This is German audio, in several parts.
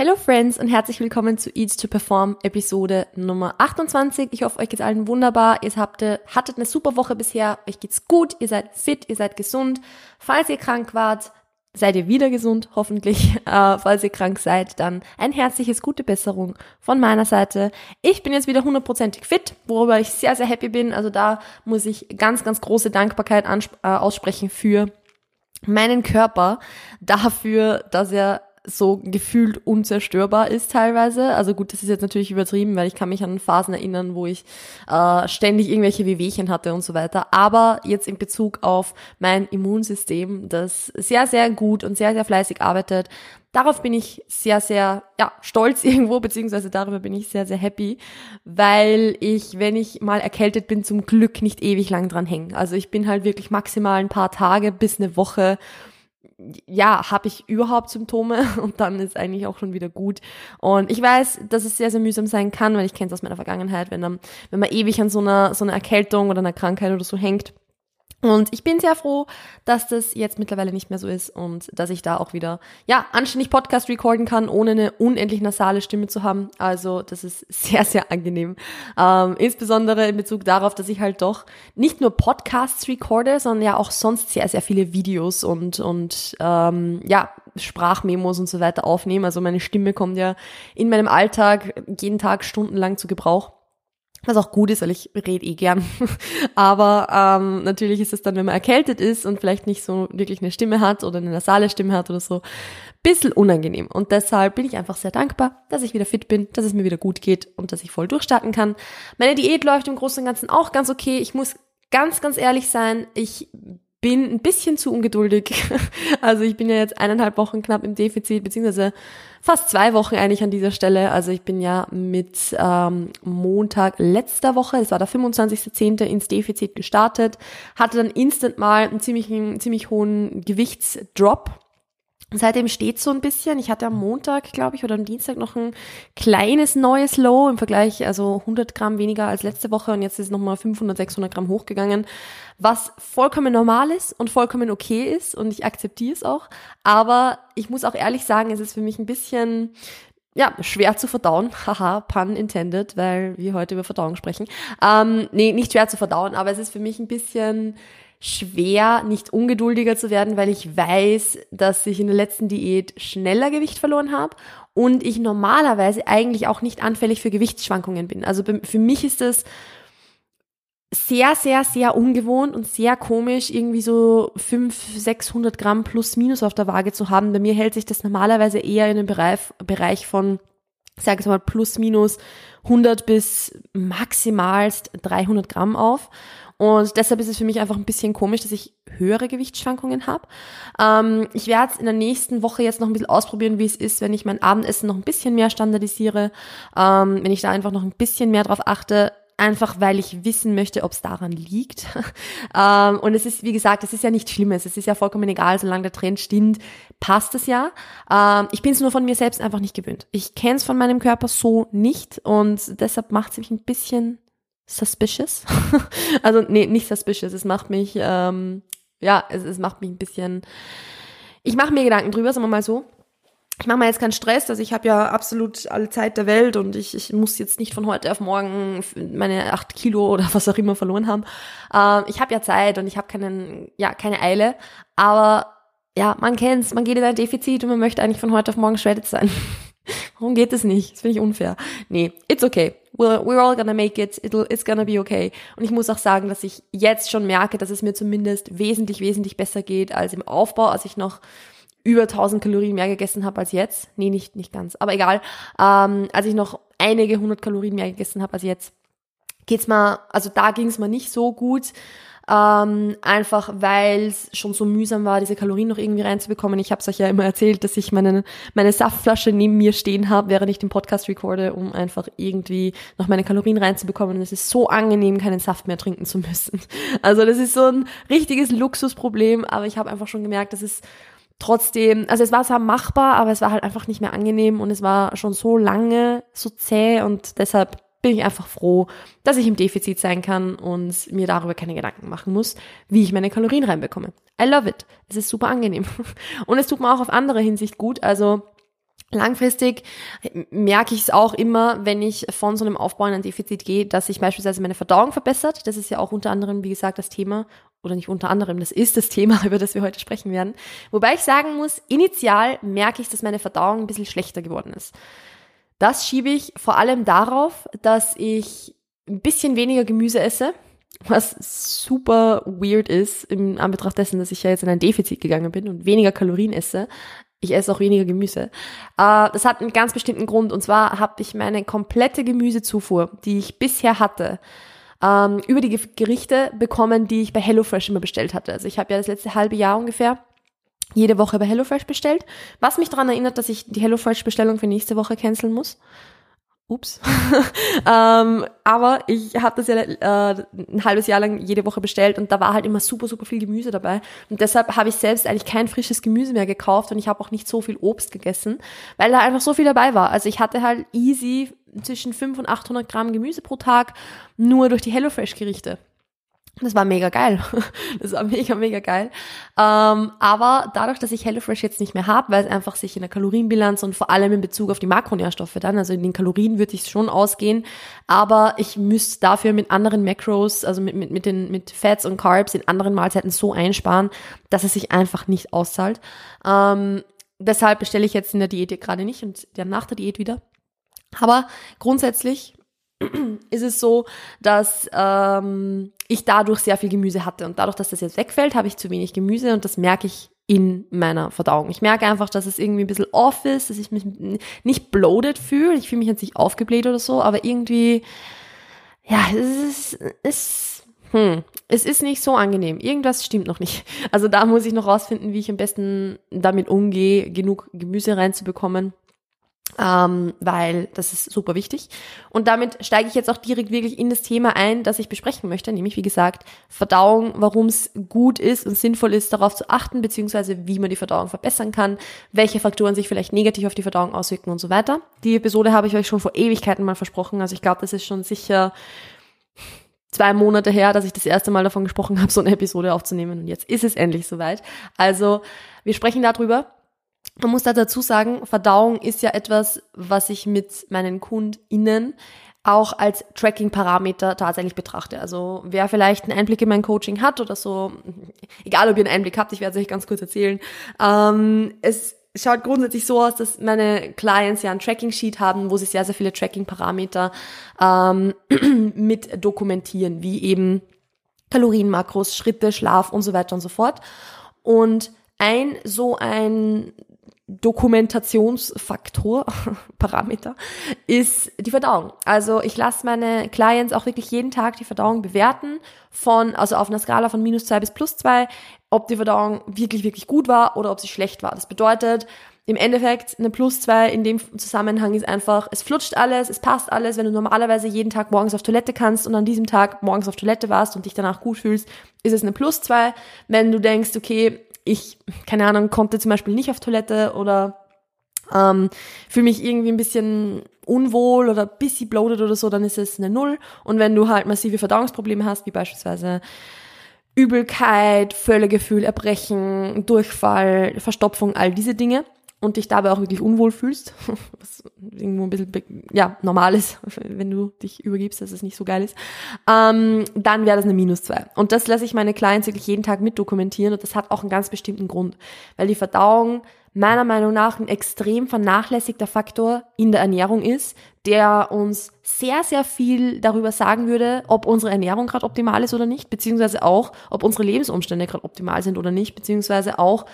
Hello Friends und herzlich willkommen zu Eats to Perform Episode Nummer 28. Ich hoffe, euch geht's allen wunderbar. Ihr habt, hattet eine super Woche bisher. Euch geht's gut. Ihr seid fit, ihr seid gesund. Falls ihr krank wart, seid ihr wieder gesund, hoffentlich. Äh, falls ihr krank seid, dann ein herzliches gute Besserung von meiner Seite. Ich bin jetzt wieder hundertprozentig fit, worüber ich sehr, sehr happy bin. Also da muss ich ganz, ganz große Dankbarkeit äh, aussprechen für meinen Körper dafür, dass er so gefühlt unzerstörbar ist teilweise. Also gut, das ist jetzt natürlich übertrieben, weil ich kann mich an Phasen erinnern, wo ich äh, ständig irgendwelche Wehwehchen hatte und so weiter. Aber jetzt in Bezug auf mein Immunsystem, das sehr, sehr gut und sehr, sehr fleißig arbeitet, darauf bin ich sehr, sehr ja, stolz irgendwo, beziehungsweise darüber bin ich sehr, sehr happy, weil ich, wenn ich mal erkältet bin, zum Glück nicht ewig lang dran hänge. Also ich bin halt wirklich maximal ein paar Tage bis eine Woche ja, habe ich überhaupt Symptome und dann ist eigentlich auch schon wieder gut. Und ich weiß, dass es sehr, sehr mühsam sein kann, weil ich kenne es aus meiner Vergangenheit, wenn, dann, wenn man ewig an so einer, so einer Erkältung oder einer Krankheit oder so hängt, und ich bin sehr froh, dass das jetzt mittlerweile nicht mehr so ist und dass ich da auch wieder, ja, anständig Podcast recorden kann, ohne eine unendlich nasale Stimme zu haben. Also das ist sehr, sehr angenehm. Ähm, insbesondere in Bezug darauf, dass ich halt doch nicht nur Podcasts recorde, sondern ja auch sonst sehr, sehr viele Videos und, und ähm, ja, Sprachmemos und so weiter aufnehme. Also meine Stimme kommt ja in meinem Alltag jeden Tag stundenlang zu Gebrauch. Was auch gut ist, weil ich rede eh gern. Aber ähm, natürlich ist es dann, wenn man erkältet ist und vielleicht nicht so wirklich eine Stimme hat oder eine nasale Stimme hat oder so, bisschen unangenehm. Und deshalb bin ich einfach sehr dankbar, dass ich wieder fit bin, dass es mir wieder gut geht und dass ich voll durchstarten kann. Meine Diät läuft im Großen und Ganzen auch ganz okay. Ich muss ganz, ganz ehrlich sein, ich bin ein bisschen zu ungeduldig. Also ich bin ja jetzt eineinhalb Wochen knapp im Defizit, beziehungsweise fast zwei Wochen eigentlich an dieser Stelle. Also ich bin ja mit ähm, Montag letzter Woche, es war der 25.10. ins Defizit gestartet, hatte dann instant mal einen ziemlich, einen ziemlich hohen Gewichtsdrop Seitdem steht so ein bisschen. Ich hatte am Montag, glaube ich, oder am Dienstag noch ein kleines neues Low im Vergleich, also 100 Gramm weniger als letzte Woche und jetzt ist nochmal 500, 600 Gramm hochgegangen, was vollkommen normal ist und vollkommen okay ist und ich akzeptiere es auch. Aber ich muss auch ehrlich sagen, es ist für mich ein bisschen ja, schwer zu verdauen. Haha, pun intended, weil wir heute über Verdauung sprechen. Ähm, nee, nicht schwer zu verdauen, aber es ist für mich ein bisschen schwer, nicht ungeduldiger zu werden, weil ich weiß, dass ich in der letzten Diät schneller Gewicht verloren habe und ich normalerweise eigentlich auch nicht anfällig für Gewichtsschwankungen bin. Also für mich ist das sehr, sehr, sehr ungewohnt und sehr komisch, irgendwie so 500, 600 Gramm plus minus auf der Waage zu haben. Bei mir hält sich das normalerweise eher in dem Bereich, Bereich von, sage ich mal, plus minus 100 bis maximalst 300 Gramm auf. Und deshalb ist es für mich einfach ein bisschen komisch, dass ich höhere Gewichtsschwankungen habe. Ähm, ich werde in der nächsten Woche jetzt noch ein bisschen ausprobieren, wie es ist, wenn ich mein Abendessen noch ein bisschen mehr standardisiere, ähm, wenn ich da einfach noch ein bisschen mehr drauf achte, einfach weil ich wissen möchte, ob es daran liegt. ähm, und es ist, wie gesagt, es ist ja nichts Schlimmes, es ist ja vollkommen egal, solange der Trend stimmt, passt es ja. Ähm, ich bin es nur von mir selbst einfach nicht gewöhnt. Ich kenne es von meinem Körper so nicht und deshalb macht es mich ein bisschen suspicious. also nee, nicht suspicious. Es macht mich, ähm, ja, es, es macht mich ein bisschen. Ich mache mir Gedanken drüber, sagen wir mal so. Ich mache mir jetzt keinen Stress, also ich habe ja absolut alle Zeit der Welt und ich, ich muss jetzt nicht von heute auf morgen meine acht Kilo oder was auch immer verloren haben. Ähm, ich habe ja Zeit und ich habe keinen, ja, keine Eile, aber ja, man kennt's, man geht in ein Defizit und man möchte eigentlich von heute auf morgen shredded sein. Warum geht das nicht? Das finde ich unfair. Nee, it's okay. We're, we're all gonna make it. It'll, it's gonna be okay. Und ich muss auch sagen, dass ich jetzt schon merke, dass es mir zumindest wesentlich, wesentlich besser geht als im Aufbau, als ich noch über 1000 Kalorien mehr gegessen habe als jetzt. Nee, nicht, nicht ganz. Aber egal. Ähm, als ich noch einige hundert Kalorien mehr gegessen habe als jetzt, geht's mal, also da ging's mir nicht so gut ähm, einfach weil es schon so mühsam war, diese Kalorien noch irgendwie reinzubekommen. Ich habe es euch ja immer erzählt, dass ich meine, meine Saftflasche neben mir stehen habe, während ich den Podcast recorde, um einfach irgendwie noch meine Kalorien reinzubekommen. Und es ist so angenehm, keinen Saft mehr trinken zu müssen. Also das ist so ein richtiges Luxusproblem, aber ich habe einfach schon gemerkt, dass es trotzdem, also es war zwar machbar, aber es war halt einfach nicht mehr angenehm und es war schon so lange so zäh und deshalb bin ich einfach froh, dass ich im Defizit sein kann und mir darüber keine Gedanken machen muss, wie ich meine Kalorien reinbekomme. I love it. Es ist super angenehm. Und es tut mir auch auf andere Hinsicht gut. Also Langfristig merke ich es auch immer, wenn ich von so einem Aufbau in ein Defizit gehe, dass sich beispielsweise meine Verdauung verbessert. Das ist ja auch unter anderem, wie gesagt, das Thema, oder nicht unter anderem, das ist das Thema, über das wir heute sprechen werden. Wobei ich sagen muss, initial merke ich, dass meine Verdauung ein bisschen schlechter geworden ist. Das schiebe ich vor allem darauf, dass ich ein bisschen weniger Gemüse esse, was super weird ist im Anbetracht dessen, dass ich ja jetzt in ein Defizit gegangen bin und weniger Kalorien esse. Ich esse auch weniger Gemüse. Äh, das hat einen ganz bestimmten Grund. Und zwar habe ich meine komplette Gemüsezufuhr, die ich bisher hatte, ähm, über die Gerichte bekommen, die ich bei HelloFresh immer bestellt hatte. Also ich habe ja das letzte halbe Jahr ungefähr jede Woche bei HelloFresh bestellt, was mich daran erinnert, dass ich die HelloFresh-Bestellung für nächste Woche canceln muss. Ups. ähm, aber ich habe das ja äh, ein halbes Jahr lang jede Woche bestellt und da war halt immer super, super viel Gemüse dabei. Und deshalb habe ich selbst eigentlich kein frisches Gemüse mehr gekauft und ich habe auch nicht so viel Obst gegessen, weil da einfach so viel dabei war. Also ich hatte halt easy zwischen 500 und 800 Gramm Gemüse pro Tag nur durch die HelloFresh-Gerichte. Das war mega geil. Das war mega, mega geil. Ähm, aber dadurch, dass ich HelloFresh jetzt nicht mehr habe, weil es einfach sich in der Kalorienbilanz und vor allem in Bezug auf die Makronährstoffe dann, also in den Kalorien würde ich schon ausgehen, aber ich müsste dafür mit anderen Macros, also mit, mit, mit, den, mit Fats und Carbs in anderen Mahlzeiten so einsparen, dass es sich einfach nicht auszahlt. Ähm, deshalb bestelle ich jetzt in der Diät gerade nicht und dann nach der Diät wieder. Aber grundsätzlich ist es so, dass ähm, ich dadurch sehr viel Gemüse hatte. Und dadurch, dass das jetzt wegfällt, habe ich zu wenig Gemüse und das merke ich in meiner Verdauung. Ich merke einfach, dass es irgendwie ein bisschen off ist, dass ich mich nicht bloated fühle. Ich fühle mich jetzt nicht aufgebläht oder so, aber irgendwie, ja, es ist, es, hm, es ist nicht so angenehm. Irgendwas stimmt noch nicht. Also da muss ich noch rausfinden, wie ich am besten damit umgehe, genug Gemüse reinzubekommen ähm, weil das ist super wichtig. Und damit steige ich jetzt auch direkt wirklich in das Thema ein, das ich besprechen möchte, nämlich wie gesagt Verdauung, warum es gut ist und sinnvoll ist, darauf zu achten, beziehungsweise wie man die Verdauung verbessern kann, welche Faktoren sich vielleicht negativ auf die Verdauung auswirken und so weiter. Die Episode habe ich euch schon vor Ewigkeiten mal versprochen, also ich glaube, das ist schon sicher zwei Monate her, dass ich das erste Mal davon gesprochen habe, so eine Episode aufzunehmen und jetzt ist es endlich soweit. Also wir sprechen darüber, man muss da dazu sagen, Verdauung ist ja etwas, was ich mit meinen KundInnen auch als Tracking-Parameter tatsächlich betrachte. Also wer vielleicht einen Einblick in mein Coaching hat oder so, egal ob ihr einen Einblick habt, ich werde es euch ganz kurz erzählen. Ähm, es schaut grundsätzlich so aus, dass meine Clients ja ein Tracking-Sheet haben, wo sie sehr, sehr viele Tracking-Parameter ähm, mit dokumentieren, wie eben Kalorien, Makros, Schritte, Schlaf und so weiter und so fort. Und ein so ein Dokumentationsfaktor, Parameter, ist die Verdauung. Also ich lasse meine Clients auch wirklich jeden Tag die Verdauung bewerten von, also auf einer Skala von minus zwei bis plus zwei, ob die Verdauung wirklich, wirklich gut war oder ob sie schlecht war. Das bedeutet, im Endeffekt eine plus zwei in dem Zusammenhang ist einfach, es flutscht alles, es passt alles. Wenn du normalerweise jeden Tag morgens auf Toilette kannst und an diesem Tag morgens auf Toilette warst und dich danach gut fühlst, ist es eine plus zwei. Wenn du denkst, okay, ich, keine Ahnung, konnte zum Beispiel nicht auf Toilette oder ähm, fühle mich irgendwie ein bisschen unwohl oder bisschen bloated oder so, dann ist es eine Null. Und wenn du halt massive Verdauungsprobleme hast, wie beispielsweise Übelkeit, Völlegefühl, Erbrechen, Durchfall, Verstopfung, all diese Dinge, und dich dabei auch wirklich unwohl fühlst, was irgendwo ein bisschen, ja, normal ist, wenn du dich übergibst, dass es nicht so geil ist, ähm, dann wäre das eine Minus zwei. Und das lasse ich meine Clients wirklich jeden Tag mit dokumentieren und das hat auch einen ganz bestimmten Grund, weil die Verdauung meiner Meinung nach ein extrem vernachlässigter Faktor in der Ernährung ist, der uns sehr, sehr viel darüber sagen würde, ob unsere Ernährung gerade optimal ist oder nicht, beziehungsweise auch, ob unsere Lebensumstände gerade optimal sind oder nicht, beziehungsweise auch,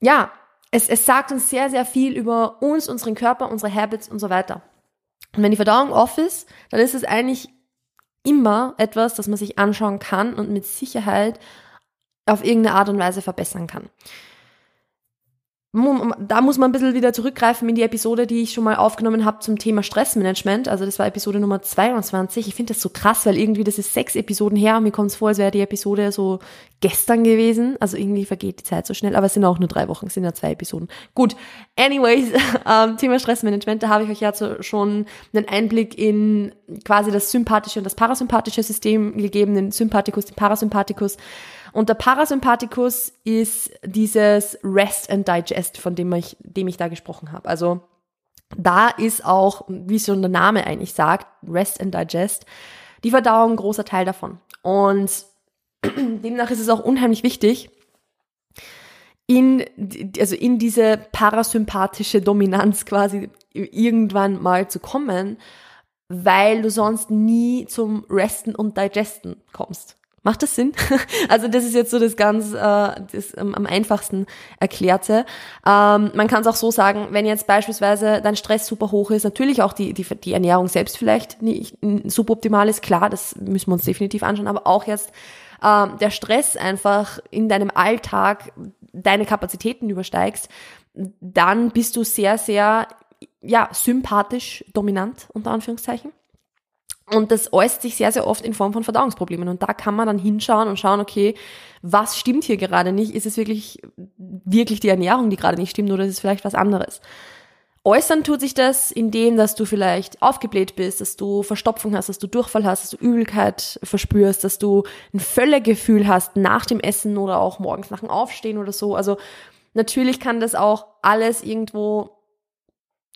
ja, es, es sagt uns sehr, sehr viel über uns, unseren Körper, unsere Habits und so weiter. Und wenn die Verdauung off ist, dann ist es eigentlich immer etwas, das man sich anschauen kann und mit Sicherheit auf irgendeine Art und Weise verbessern kann da muss man ein bisschen wieder zurückgreifen in die Episode, die ich schon mal aufgenommen habe zum Thema Stressmanagement. Also das war Episode Nummer 22. Ich finde das so krass, weil irgendwie das ist sechs Episoden her und mir kommt es vor, als wäre die Episode so gestern gewesen. Also irgendwie vergeht die Zeit so schnell, aber es sind auch nur drei Wochen, es sind ja zwei Episoden. Gut, anyways, ähm, Thema Stressmanagement, da habe ich euch ja schon einen Einblick in quasi das sympathische und das parasympathische System gegeben, den Sympathikus, den Parasympathikus. Und der Parasympathikus ist dieses Rest and Digest, von dem ich, dem ich da gesprochen habe. Also da ist auch, wie schon der Name eigentlich sagt, Rest and Digest, die Verdauung ein großer Teil davon. Und demnach ist es auch unheimlich wichtig, in, also in diese parasympathische Dominanz quasi irgendwann mal zu kommen, weil du sonst nie zum Resten und Digesten kommst. Macht das Sinn? Also das ist jetzt so das ganz äh, das ähm, am einfachsten erklärte. Ähm, man kann es auch so sagen, wenn jetzt beispielsweise dein Stress super hoch ist, natürlich auch die, die, die Ernährung selbst vielleicht nicht suboptimal ist, klar, das müssen wir uns definitiv anschauen, aber auch jetzt ähm, der Stress einfach in deinem Alltag deine Kapazitäten übersteigst, dann bist du sehr, sehr ja, sympathisch dominant, unter Anführungszeichen. Und das äußert sich sehr, sehr oft in Form von Verdauungsproblemen. Und da kann man dann hinschauen und schauen, okay, was stimmt hier gerade nicht? Ist es wirklich, wirklich die Ernährung, die gerade nicht stimmt, oder ist es vielleicht was anderes? Äußern tut sich das, indem, dass du vielleicht aufgebläht bist, dass du Verstopfung hast, dass du Durchfall hast, dass du Übelkeit verspürst, dass du ein Völlegefühl hast nach dem Essen oder auch morgens nach dem Aufstehen oder so. Also natürlich kann das auch alles irgendwo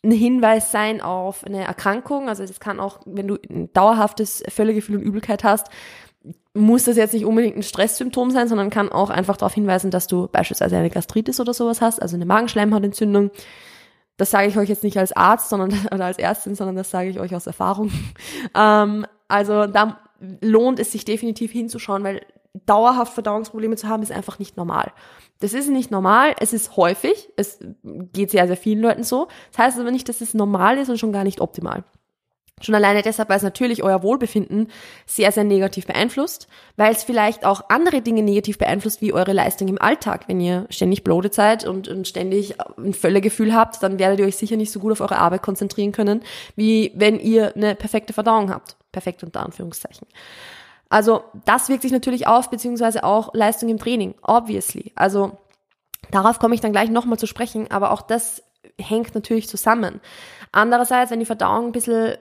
ein Hinweis sein auf eine Erkrankung. Also es kann auch, wenn du ein dauerhaftes Völlegefühl und Übelkeit hast, muss das jetzt nicht unbedingt ein Stresssymptom sein, sondern kann auch einfach darauf hinweisen, dass du beispielsweise eine Gastritis oder sowas hast, also eine Magenschleimhautentzündung. Das sage ich euch jetzt nicht als Arzt sondern, oder als Ärztin, sondern das sage ich euch aus Erfahrung. Ähm, also da lohnt es sich definitiv hinzuschauen, weil dauerhaft Verdauungsprobleme zu haben, ist einfach nicht normal. Das ist nicht normal, es ist häufig, es geht sehr, sehr vielen Leuten so. Das heißt aber nicht, dass es normal ist und schon gar nicht optimal. Schon alleine deshalb, weil es natürlich euer Wohlbefinden sehr, sehr negativ beeinflusst, weil es vielleicht auch andere Dinge negativ beeinflusst, wie eure Leistung im Alltag. Wenn ihr ständig bloated seid und, und ständig ein Völlegefühl habt, dann werdet ihr euch sicher nicht so gut auf eure Arbeit konzentrieren können, wie wenn ihr eine perfekte Verdauung habt. Perfekt unter Anführungszeichen. Also das wirkt sich natürlich auf, beziehungsweise auch Leistung im Training, obviously. Also darauf komme ich dann gleich nochmal zu sprechen, aber auch das hängt natürlich zusammen. Andererseits, wenn die Verdauung ein bisschen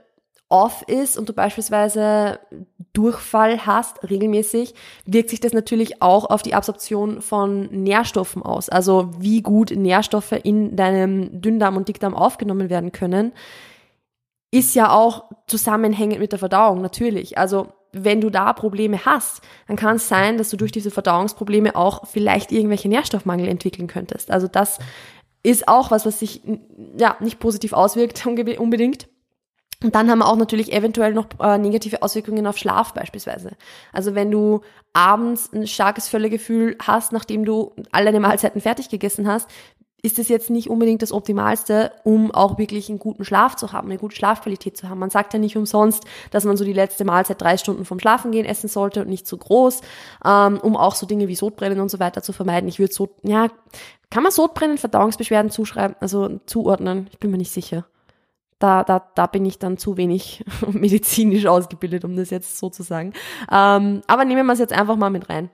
off ist und du beispielsweise Durchfall hast regelmäßig, wirkt sich das natürlich auch auf die Absorption von Nährstoffen aus. Also wie gut Nährstoffe in deinem Dünndarm und Dickdarm aufgenommen werden können, ist ja auch zusammenhängend mit der Verdauung natürlich. Also wenn du da Probleme hast, dann kann es sein, dass du durch diese Verdauungsprobleme auch vielleicht irgendwelche Nährstoffmangel entwickeln könntest. Also das ist auch was, was sich ja nicht positiv auswirkt unbedingt. Und dann haben wir auch natürlich eventuell noch äh, negative Auswirkungen auf Schlaf beispielsweise. Also wenn du abends ein starkes Völlegefühl hast, nachdem du all deine Mahlzeiten fertig gegessen hast, ist es jetzt nicht unbedingt das Optimalste, um auch wirklich einen guten Schlaf zu haben, eine gute Schlafqualität zu haben. Man sagt ja nicht umsonst, dass man so die letzte Mahlzeit drei Stunden vom Schlafengehen essen sollte und nicht zu groß, ähm, um auch so Dinge wie Sodbrennen und so weiter zu vermeiden. Ich würde so, ja, kann man Sodbrennen Verdauungsbeschwerden zuschreiben, also zuordnen? Ich bin mir nicht sicher. Da, da, da bin ich dann zu wenig medizinisch ausgebildet, um das jetzt so zu sagen. Ähm, aber nehmen wir es jetzt einfach mal mit rein.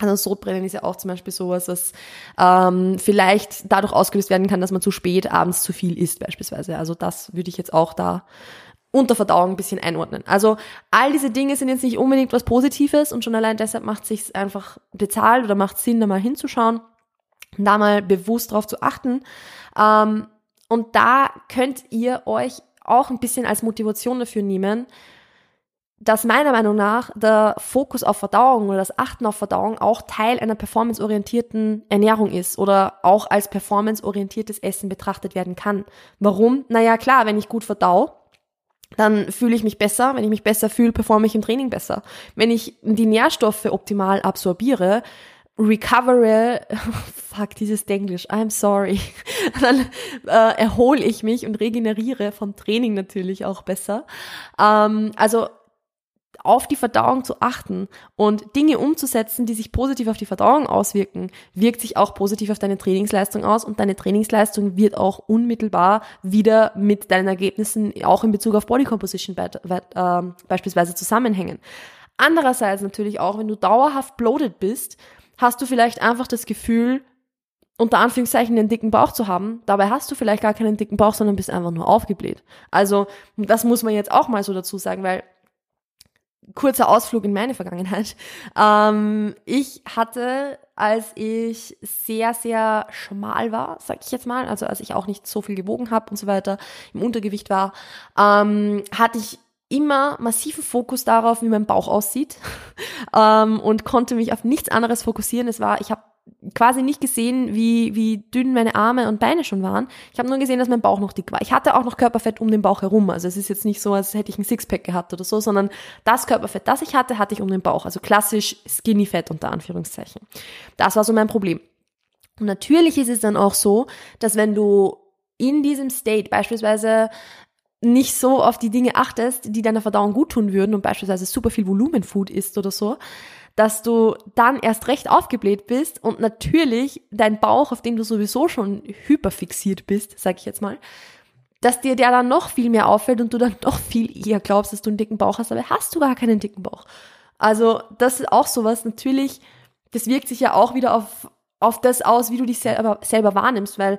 Also Sodbrennen ist ja auch zum Beispiel sowas, was ähm, vielleicht dadurch ausgelöst werden kann, dass man zu spät abends zu viel isst beispielsweise. Also das würde ich jetzt auch da unter Verdauung ein bisschen einordnen. Also all diese Dinge sind jetzt nicht unbedingt was Positives und schon allein deshalb macht es sich einfach bezahlt oder macht Sinn, da mal hinzuschauen, da mal bewusst drauf zu achten. Ähm, und da könnt ihr euch auch ein bisschen als Motivation dafür nehmen, dass meiner Meinung nach der Fokus auf Verdauung oder das Achten auf Verdauung auch Teil einer performanceorientierten Ernährung ist oder auch als performanceorientiertes Essen betrachtet werden kann. Warum? Naja, klar, wenn ich gut verdau, dann fühle ich mich besser. Wenn ich mich besser fühle, performe ich im Training besser. Wenn ich die Nährstoffe optimal absorbiere, recovere, fuck, dieses Denglisch, I'm sorry, dann äh, erhole ich mich und regeneriere vom Training natürlich auch besser. Ähm, also auf die Verdauung zu achten und Dinge umzusetzen, die sich positiv auf die Verdauung auswirken, wirkt sich auch positiv auf deine Trainingsleistung aus und deine Trainingsleistung wird auch unmittelbar wieder mit deinen Ergebnissen auch in Bezug auf Body Composition be äh, beispielsweise zusammenhängen. Andererseits natürlich auch, wenn du dauerhaft bloated bist, hast du vielleicht einfach das Gefühl, unter Anführungszeichen einen dicken Bauch zu haben. Dabei hast du vielleicht gar keinen dicken Bauch, sondern bist einfach nur aufgebläht. Also, das muss man jetzt auch mal so dazu sagen, weil kurzer Ausflug in meine Vergangenheit. Ähm, ich hatte, als ich sehr, sehr schmal war, sag ich jetzt mal, also als ich auch nicht so viel gewogen habe und so weiter, im Untergewicht war, ähm, hatte ich immer massiven Fokus darauf, wie mein Bauch aussieht ähm, und konnte mich auf nichts anderes fokussieren. Es war, ich habe quasi nicht gesehen, wie, wie dünn meine Arme und Beine schon waren. Ich habe nur gesehen, dass mein Bauch noch dick war. Ich hatte auch noch Körperfett um den Bauch herum. Also es ist jetzt nicht so, als hätte ich ein Sixpack gehabt oder so, sondern das Körperfett, das ich hatte, hatte ich um den Bauch. Also klassisch Skinny Fett unter Anführungszeichen. Das war so mein Problem. Und natürlich ist es dann auch so, dass wenn du in diesem State beispielsweise nicht so auf die Dinge achtest, die deiner Verdauung gut tun würden und beispielsweise super viel Volumenfood isst oder so, dass du dann erst recht aufgebläht bist und natürlich dein Bauch, auf den du sowieso schon hyperfixiert bist, sag ich jetzt mal, dass dir der dann noch viel mehr auffällt und du dann noch viel eher glaubst, dass du einen dicken Bauch hast, aber hast du gar keinen dicken Bauch. Also das ist auch sowas, natürlich, das wirkt sich ja auch wieder auf, auf das aus, wie du dich selber, selber wahrnimmst, weil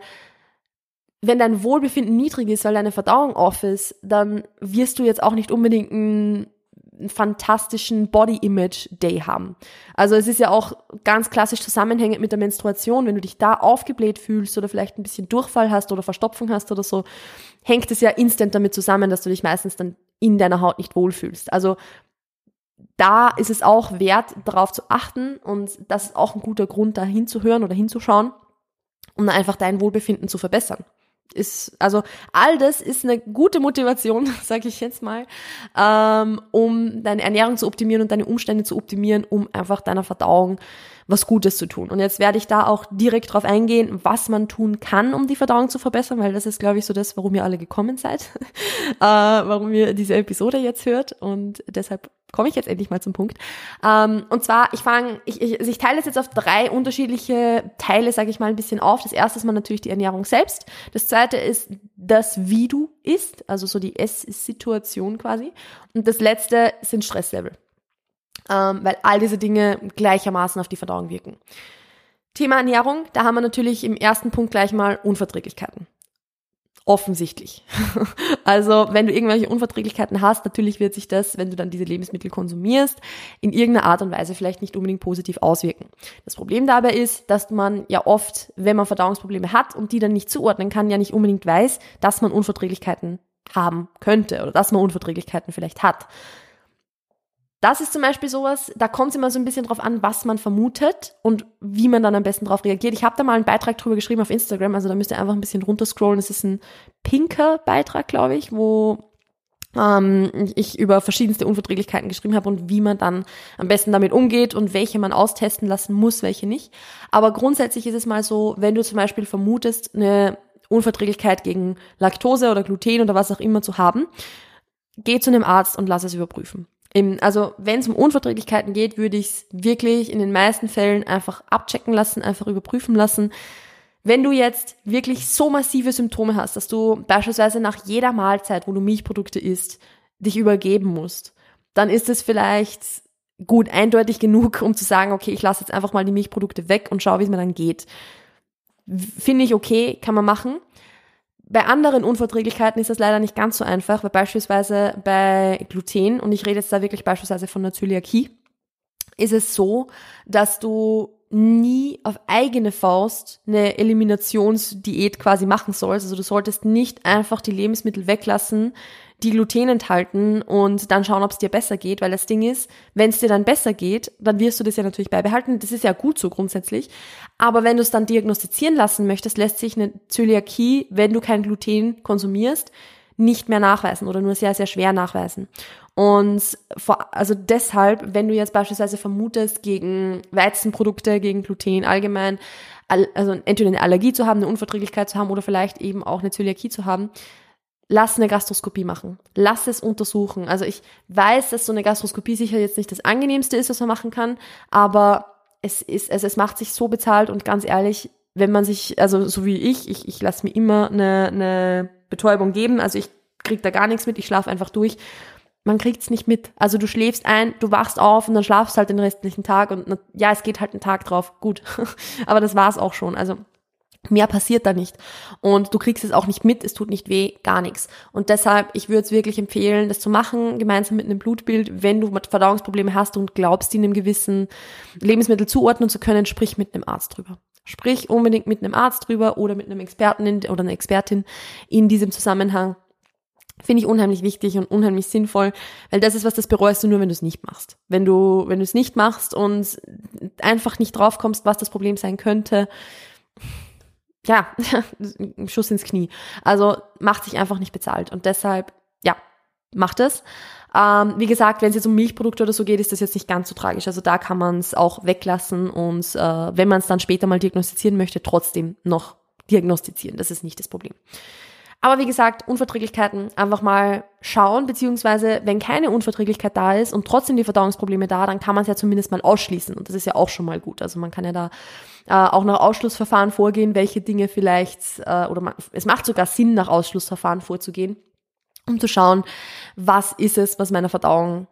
wenn dein Wohlbefinden niedrig ist, weil deine Verdauung off ist, dann wirst du jetzt auch nicht unbedingt ein einen fantastischen Body Image Day haben. Also es ist ja auch ganz klassisch zusammenhängend mit der Menstruation, wenn du dich da aufgebläht fühlst oder vielleicht ein bisschen Durchfall hast oder Verstopfung hast oder so, hängt es ja instant damit zusammen, dass du dich meistens dann in deiner Haut nicht wohlfühlst. Also da ist es auch wert, darauf zu achten und das ist auch ein guter Grund, da hinzuhören oder hinzuschauen, um einfach dein Wohlbefinden zu verbessern ist, also all das ist eine gute Motivation, sage ich jetzt mal, ähm, um deine Ernährung zu optimieren und deine Umstände zu optimieren, um einfach deiner Verdauung was Gutes zu tun. Und jetzt werde ich da auch direkt drauf eingehen, was man tun kann, um die Verdauung zu verbessern, weil das ist, glaube ich, so das, warum ihr alle gekommen seid, äh, warum ihr diese Episode jetzt hört. Und deshalb komme ich jetzt endlich mal zum Punkt. Ähm, und zwar, ich fange, ich, ich, also ich teile es jetzt auf drei unterschiedliche Teile, sage ich mal, ein bisschen auf. Das erste ist mal natürlich die Ernährung selbst. Das zweite ist das, wie du isst, also so die Esssituation quasi. Und das letzte sind Stresslevel, ähm, weil all diese Dinge gleichermaßen auf die Verdauung wirken. Thema Ernährung, da haben wir natürlich im ersten Punkt gleich mal Unverträglichkeiten. Offensichtlich. also, wenn du irgendwelche Unverträglichkeiten hast, natürlich wird sich das, wenn du dann diese Lebensmittel konsumierst, in irgendeiner Art und Weise vielleicht nicht unbedingt positiv auswirken. Das Problem dabei ist, dass man ja oft, wenn man Verdauungsprobleme hat und die dann nicht zuordnen kann, ja nicht unbedingt weiß, dass man Unverträglichkeiten haben könnte oder dass man Unverträglichkeiten vielleicht hat. Das ist zum Beispiel sowas, da kommt es immer so ein bisschen drauf an, was man vermutet und wie man dann am besten darauf reagiert. Ich habe da mal einen Beitrag drüber geschrieben auf Instagram, also da müsst ihr einfach ein bisschen runterscrollen. Es ist ein pinker Beitrag, glaube ich, wo ähm, ich über verschiedenste Unverträglichkeiten geschrieben habe und wie man dann am besten damit umgeht und welche man austesten lassen muss, welche nicht. Aber grundsätzlich ist es mal so, wenn du zum Beispiel vermutest, eine Unverträglichkeit gegen Laktose oder Gluten oder was auch immer zu haben, geh zu einem Arzt und lass es überprüfen. Im, also wenn es um Unverträglichkeiten geht, würde ich es wirklich in den meisten Fällen einfach abchecken lassen, einfach überprüfen lassen. Wenn du jetzt wirklich so massive Symptome hast, dass du beispielsweise nach jeder Mahlzeit, wo du Milchprodukte isst, dich übergeben musst, dann ist es vielleicht gut eindeutig genug, um zu sagen, okay, ich lasse jetzt einfach mal die Milchprodukte weg und schaue, wie es mir dann geht. Finde ich okay, kann man machen. Bei anderen Unverträglichkeiten ist das leider nicht ganz so einfach, weil beispielsweise bei Gluten, und ich rede jetzt da wirklich beispielsweise von der Zöliakie, ist es so, dass du nie auf eigene Faust eine Eliminationsdiät quasi machen sollst. Also du solltest nicht einfach die Lebensmittel weglassen, die Gluten enthalten und dann schauen, ob es dir besser geht, weil das Ding ist, wenn es dir dann besser geht, dann wirst du das ja natürlich beibehalten. Das ist ja gut so grundsätzlich. Aber wenn du es dann diagnostizieren lassen möchtest, lässt sich eine Zöliakie, wenn du kein Gluten konsumierst, nicht mehr nachweisen oder nur sehr, sehr schwer nachweisen. Und vor, also deshalb, wenn du jetzt beispielsweise vermutest, gegen Weizenprodukte, gegen Gluten allgemein, also entweder eine Allergie zu haben, eine Unverträglichkeit zu haben oder vielleicht eben auch eine Zöliakie zu haben, lass eine Gastroskopie machen. Lass es untersuchen. Also ich weiß, dass so eine Gastroskopie sicher jetzt nicht das angenehmste ist, was man machen kann, aber es ist, also es macht sich so bezahlt und ganz ehrlich, wenn man sich, also so wie ich, ich, ich lasse mir immer eine, eine Betäubung geben, also ich krieg da gar nichts mit, ich schlafe einfach durch. Man kriegt's nicht mit. Also du schläfst ein, du wachst auf und dann schlafst halt den restlichen Tag und ja, es geht halt einen Tag drauf, gut. Aber das war's auch schon. Also Mehr passiert da nicht. Und du kriegst es auch nicht mit, es tut nicht weh, gar nichts. Und deshalb, ich würde es wirklich empfehlen, das zu machen, gemeinsam mit einem Blutbild. Wenn du Verdauungsprobleme hast und glaubst, die einem gewissen Lebensmittel zuordnen zu können, sprich mit einem Arzt drüber. Sprich unbedingt mit einem Arzt drüber oder mit einem Experten in, oder einer Expertin in diesem Zusammenhang. Finde ich unheimlich wichtig und unheimlich sinnvoll, weil das ist was, das bereust du nur, wenn du es nicht machst. Wenn du, wenn du es nicht machst und einfach nicht drauf kommst, was das Problem sein könnte, ja, Schuss ins Knie. Also macht sich einfach nicht bezahlt. Und deshalb, ja, macht es. Ähm, wie gesagt, wenn es jetzt um Milchprodukte oder so geht, ist das jetzt nicht ganz so tragisch. Also da kann man es auch weglassen und äh, wenn man es dann später mal diagnostizieren möchte, trotzdem noch diagnostizieren. Das ist nicht das Problem. Aber wie gesagt, Unverträglichkeiten einfach mal schauen, beziehungsweise wenn keine Unverträglichkeit da ist und trotzdem die Verdauungsprobleme da, dann kann man es ja zumindest mal ausschließen. Und das ist ja auch schon mal gut. Also man kann ja da äh, auch nach Ausschlussverfahren vorgehen, welche Dinge vielleicht, äh, oder man, es macht sogar Sinn, nach Ausschlussverfahren vorzugehen, um zu schauen, was ist es, was meiner Verdauung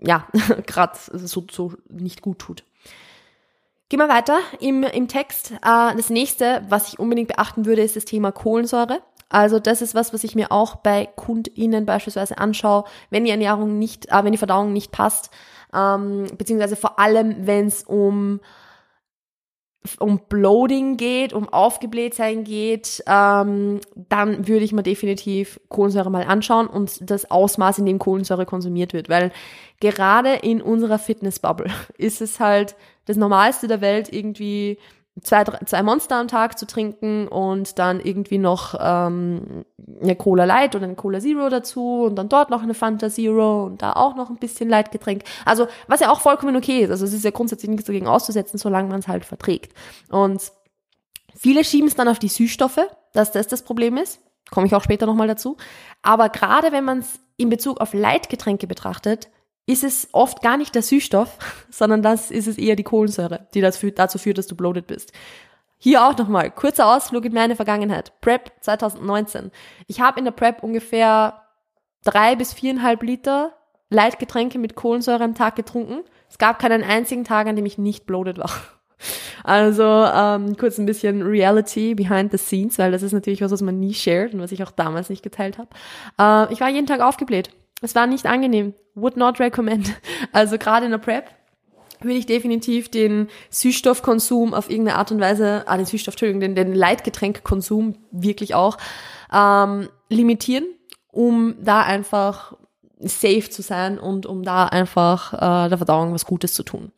ja gerade so, so nicht gut tut. Gehen wir weiter im, im Text. Äh, das nächste, was ich unbedingt beachten würde, ist das Thema Kohlensäure. Also das ist was, was ich mir auch bei KundInnen beispielsweise anschaue, wenn die Ernährung nicht, äh, wenn die Verdauung nicht passt, ähm, beziehungsweise vor allem, wenn es um um Bloating geht, um Aufgeblähtsein geht, ähm, dann würde ich mir definitiv Kohlensäure mal anschauen und das Ausmaß, in dem Kohlensäure konsumiert wird, weil gerade in unserer Fitnessbubble ist es halt das Normalste der Welt irgendwie zwei, drei, zwei Monster am Tag zu trinken und dann irgendwie noch ähm, eine Cola Light oder eine Cola Zero dazu und dann dort noch eine Fanta Zero und da auch noch ein bisschen Leitgetränk. Also was ja auch vollkommen okay ist. Also es ist ja grundsätzlich nichts dagegen auszusetzen, solange man es halt verträgt. Und viele schieben es dann auf die Süßstoffe, dass das das Problem ist. Komme ich auch später nochmal dazu. Aber gerade wenn man es in Bezug auf Leitgetränke betrachtet, ist es oft gar nicht der Süßstoff, sondern das ist es eher die Kohlensäure, die dazu, führt, dass du bloated bist. Hier auch nochmal, kurzer Ausflug in meine Vergangenheit. Prep 2019. Ich habe in der Prep ungefähr drei bis viereinhalb Liter Leitgetränke mit Kohlensäure am Tag getrunken. Es gab keinen einzigen Tag, an dem ich nicht bloated war. Also ähm, kurz ein bisschen Reality behind the scenes, weil das ist natürlich was, was man nie shared und was ich auch damals nicht geteilt habe. Äh, ich war jeden Tag aufgebläht. Es war nicht angenehm. Would not recommend. Also gerade in der Prep würde ich definitiv den Süßstoffkonsum auf irgendeine Art und Weise, ah, den Süßstoff, Entschuldigung, den, den Leitgetränkkonsum wirklich auch ähm, limitieren, um da einfach safe zu sein und um da einfach äh, der Verdauung was Gutes zu tun.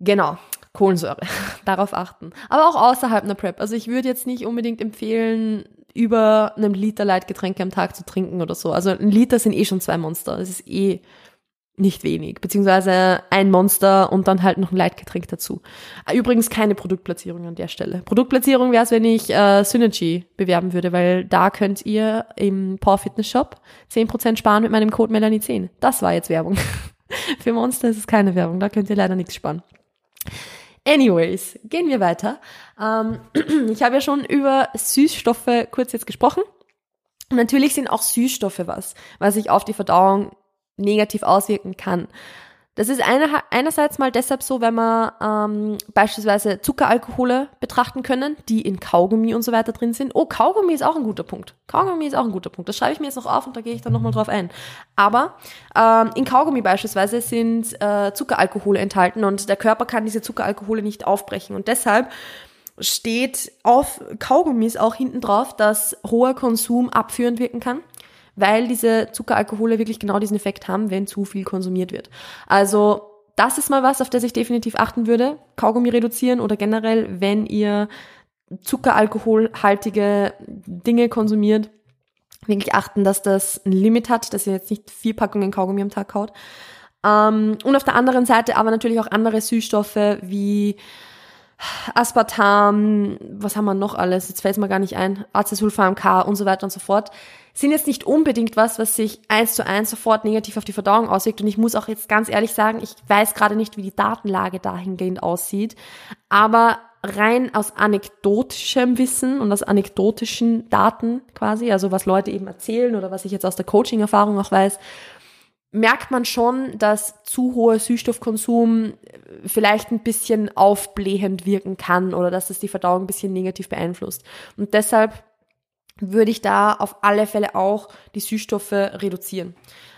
Genau, Kohlensäure, darauf achten. Aber auch außerhalb einer Prep. Also ich würde jetzt nicht unbedingt empfehlen, über einem Liter Leitgetränke am Tag zu trinken oder so. Also ein Liter sind eh schon zwei Monster. Das ist eh nicht wenig. Beziehungsweise ein Monster und dann halt noch ein Leitgetränk dazu. Übrigens keine Produktplatzierung an der Stelle. Produktplatzierung wäre es, wenn ich äh, Synergy bewerben würde, weil da könnt ihr im Power Fitness Shop 10% sparen mit meinem Code Melanie10. Das war jetzt Werbung. Für Monster ist es keine Werbung, da könnt ihr leider nichts sparen. Anyways, gehen wir weiter. Ähm, ich habe ja schon über Süßstoffe kurz jetzt gesprochen. Und natürlich sind auch Süßstoffe was, was sich auf die Verdauung negativ auswirken kann. Das ist eine, einerseits mal deshalb so, wenn wir ähm, beispielsweise Zuckeralkohole betrachten können, die in Kaugummi und so weiter drin sind. Oh, Kaugummi ist auch ein guter Punkt. Kaugummi ist auch ein guter Punkt. Das schreibe ich mir jetzt noch auf und da gehe ich dann nochmal drauf ein. Aber ähm, in Kaugummi beispielsweise sind äh, Zuckeralkohole enthalten und der Körper kann diese Zuckeralkohole nicht aufbrechen. Und deshalb steht auf Kaugummis auch hinten drauf, dass hoher Konsum abführend wirken kann weil diese Zuckeralkohole wirklich genau diesen Effekt haben, wenn zu viel konsumiert wird. Also das ist mal was, auf das ich definitiv achten würde. Kaugummi reduzieren oder generell, wenn ihr zuckeralkoholhaltige Dinge konsumiert, wirklich achten, dass das ein Limit hat, dass ihr jetzt nicht vier Packungen Kaugummi am Tag kaut. Ähm, und auf der anderen Seite aber natürlich auch andere Süßstoffe wie Aspartam, was haben wir noch alles? Jetzt fällt es mir gar nicht ein. Acesulfam K und so weiter und so fort sind jetzt nicht unbedingt was, was sich eins zu eins sofort negativ auf die Verdauung auswirkt. Und ich muss auch jetzt ganz ehrlich sagen, ich weiß gerade nicht, wie die Datenlage dahingehend aussieht. Aber rein aus anekdotischem Wissen und aus anekdotischen Daten quasi, also was Leute eben erzählen oder was ich jetzt aus der Coaching-Erfahrung auch weiß, merkt man schon, dass zu hoher Süßstoffkonsum vielleicht ein bisschen aufblähend wirken kann oder dass es die Verdauung ein bisschen negativ beeinflusst. Und deshalb würde ich da auf alle Fälle auch die Süßstoffe reduzieren.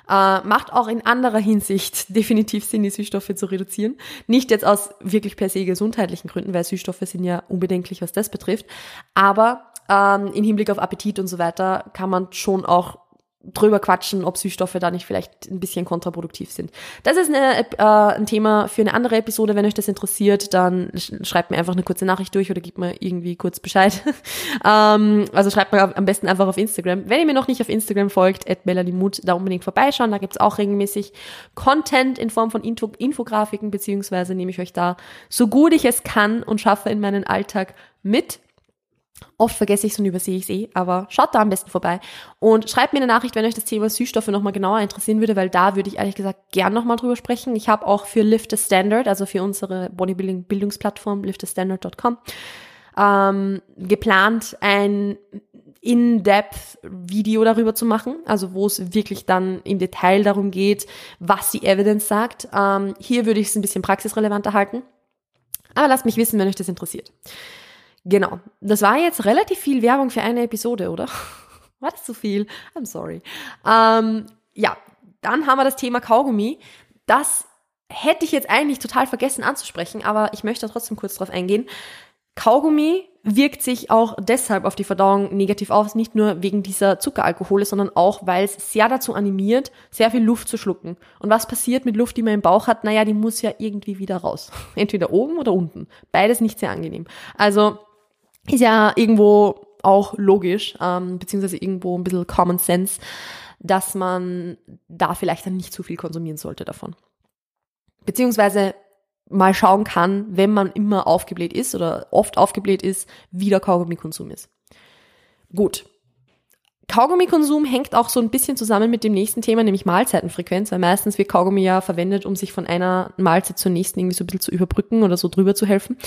Äh, macht auch in anderer Hinsicht definitiv Sinn, die Süßstoffe zu reduzieren. Nicht jetzt aus wirklich per se gesundheitlichen Gründen, weil Süßstoffe sind ja unbedenklich, was das betrifft. Aber ähm, im Hinblick auf Appetit und so weiter kann man schon auch drüber quatschen, ob Süßstoffe da nicht vielleicht ein bisschen kontraproduktiv sind. Das ist eine, äh, ein Thema für eine andere Episode. Wenn euch das interessiert, dann schreibt mir einfach eine kurze Nachricht durch oder gebt mir irgendwie kurz Bescheid. ähm, also schreibt mir am besten einfach auf Instagram. Wenn ihr mir noch nicht auf Instagram folgt, at Mut, da unbedingt vorbeischauen. Da gibt's auch regelmäßig Content in Form von Info Infografiken, beziehungsweise nehme ich euch da so gut ich es kann und schaffe in meinen Alltag mit. Oft vergesse ich es und übersehe ich es eh, aber schaut da am besten vorbei und schreibt mir eine Nachricht, wenn euch das Thema Süßstoffe nochmal genauer interessieren würde, weil da würde ich ehrlich gesagt gern nochmal drüber sprechen. Ich habe auch für Lift the Standard, also für unsere Bodybuilding-Bildungsplattform liftthestandard.com, ähm, geplant, ein In-Depth-Video darüber zu machen, also wo es wirklich dann im Detail darum geht, was die Evidence sagt. Ähm, hier würde ich es ein bisschen praxisrelevanter halten. Aber lasst mich wissen, wenn euch das interessiert. Genau. Das war jetzt relativ viel Werbung für eine Episode, oder? War das zu viel? I'm sorry. Ähm, ja, dann haben wir das Thema Kaugummi. Das hätte ich jetzt eigentlich total vergessen anzusprechen, aber ich möchte trotzdem kurz drauf eingehen. Kaugummi wirkt sich auch deshalb auf die Verdauung negativ aus, nicht nur wegen dieser Zuckeralkohole, sondern auch, weil es sehr dazu animiert, sehr viel Luft zu schlucken. Und was passiert mit Luft, die man im Bauch hat? Naja, die muss ja irgendwie wieder raus. Entweder oben oder unten. Beides nicht sehr angenehm. Also ist ja irgendwo auch logisch, ähm, beziehungsweise irgendwo ein bisschen Common Sense, dass man da vielleicht dann nicht zu viel konsumieren sollte davon. Beziehungsweise mal schauen kann, wenn man immer aufgebläht ist oder oft aufgebläht ist, wie der Kaugummikonsum ist. Gut, Kaugummikonsum hängt auch so ein bisschen zusammen mit dem nächsten Thema, nämlich Mahlzeitenfrequenz, weil meistens wird Kaugummi ja verwendet, um sich von einer Mahlzeit zur nächsten irgendwie so ein bisschen zu überbrücken oder so drüber zu helfen.